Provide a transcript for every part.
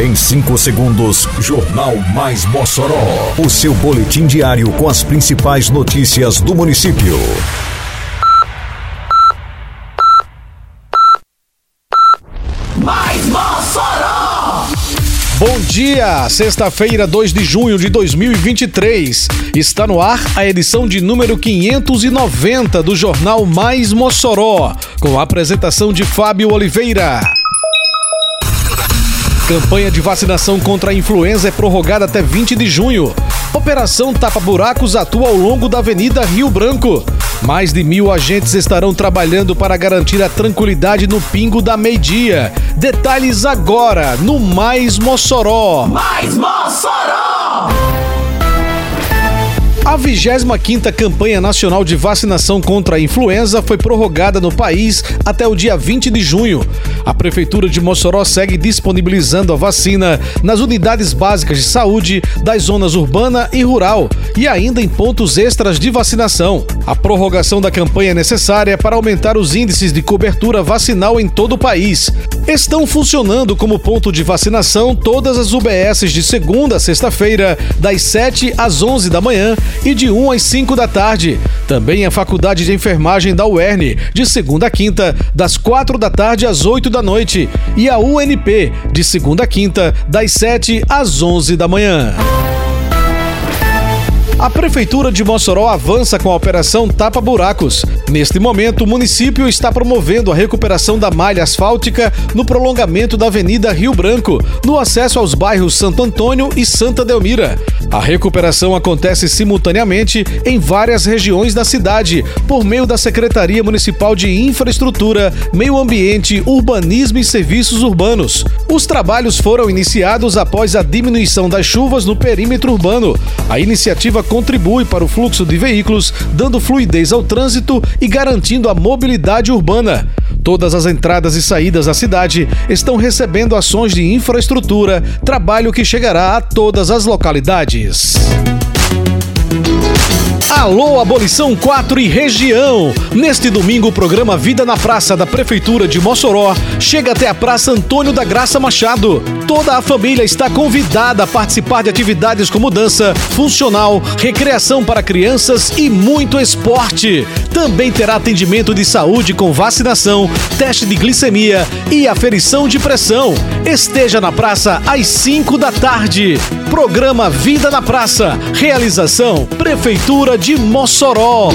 Em 5 segundos, Jornal Mais Mossoró. O seu boletim diário com as principais notícias do município. Mais Mossoró! Bom dia, sexta-feira, 2 de junho de 2023. Está no ar a edição de número 590 do Jornal Mais Mossoró, com a apresentação de Fábio Oliveira. Campanha de vacinação contra a influenza é prorrogada até 20 de junho. Operação Tapa Buracos atua ao longo da Avenida Rio Branco. Mais de mil agentes estarão trabalhando para garantir a tranquilidade no Pingo da Meia-Dia. Detalhes agora no Mais Mossoró. Mais Mossoró! A 25ª campanha nacional de vacinação contra a influenza foi prorrogada no país até o dia 20 de junho. A prefeitura de Mossoró segue disponibilizando a vacina nas unidades básicas de saúde das zonas urbana e rural e ainda em pontos extras de vacinação. A prorrogação da campanha é necessária para aumentar os índices de cobertura vacinal em todo o país. Estão funcionando como ponto de vacinação todas as UBSs de segunda a sexta-feira, das 7 às 11 da manhã e de 1 às 5 da tarde. Também a Faculdade de Enfermagem da UERN, de segunda a quinta, das 4 da tarde às 8 da noite. E a UNP, de segunda a quinta, das 7 às 11 da manhã. A Prefeitura de Mossoró avança com a operação Tapa Buracos. Neste momento, o município está promovendo a recuperação da malha asfáltica no prolongamento da Avenida Rio Branco, no acesso aos bairros Santo Antônio e Santa Delmira. A recuperação acontece simultaneamente em várias regiões da cidade, por meio da Secretaria Municipal de Infraestrutura, Meio Ambiente, Urbanismo e Serviços Urbanos. Os trabalhos foram iniciados após a diminuição das chuvas no perímetro urbano. A iniciativa contribui para o fluxo de veículos, dando fluidez ao trânsito e garantindo a mobilidade urbana. Todas as entradas e saídas da cidade estão recebendo ações de infraestrutura, trabalho que chegará a todas as localidades. Alô Abolição 4 e região! Neste domingo, o programa Vida na Praça da Prefeitura de Mossoró chega até a Praça Antônio da Graça Machado. Toda a família está convidada a participar de atividades como dança, funcional, recreação para crianças e muito esporte. Também terá atendimento de saúde com vacinação, teste de glicemia e aferição de pressão. Esteja na praça às 5 da tarde. Programa Vida na Praça. Realização Prefeitura de Mossoró.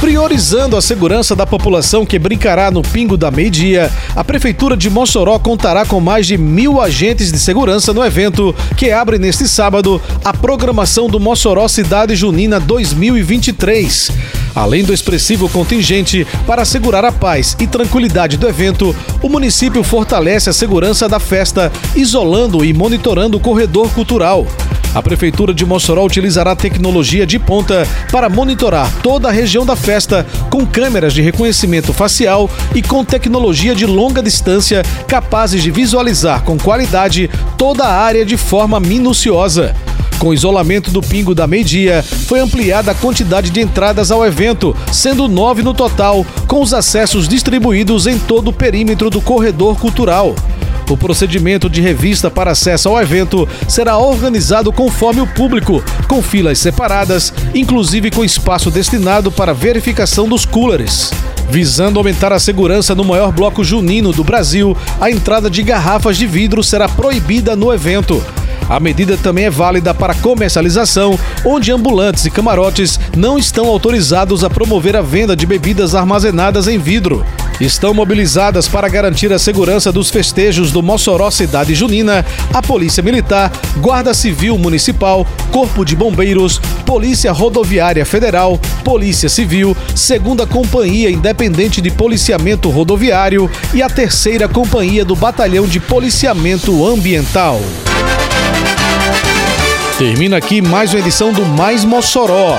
Priorizando a segurança da população que brincará no Pingo da Meia-Dia, a Prefeitura de Mossoró contará com mais de mil agentes de segurança no evento que abre neste sábado a programação do Mossoró Cidade Junina 2023. Além do expressivo contingente para assegurar a paz e tranquilidade do evento, o município fortalece a segurança da festa, isolando e monitorando o corredor cultural. A Prefeitura de Mossoró utilizará tecnologia de ponta para monitorar toda a região da festa com câmeras de reconhecimento facial e com tecnologia de longa distância capazes de visualizar com qualidade toda a área de forma minuciosa. Com o isolamento do Pingo da Meia-Dia, foi ampliada a quantidade de entradas ao evento, sendo nove no total, com os acessos distribuídos em todo o perímetro do corredor cultural. O procedimento de revista para acesso ao evento será organizado conforme o público, com filas separadas, inclusive com espaço destinado para verificação dos coolers. Visando aumentar a segurança no maior bloco junino do Brasil, a entrada de garrafas de vidro será proibida no evento. A medida também é válida para comercialização, onde ambulantes e camarotes não estão autorizados a promover a venda de bebidas armazenadas em vidro. Estão mobilizadas para garantir a segurança dos festejos do Mossoró Cidade Junina a Polícia Militar, Guarda Civil Municipal, Corpo de Bombeiros, Polícia Rodoviária Federal, Polícia Civil, Segunda Companhia Independente de Policiamento Rodoviário e a Terceira Companhia do Batalhão de Policiamento Ambiental. Termina aqui mais uma edição do Mais Mossoró,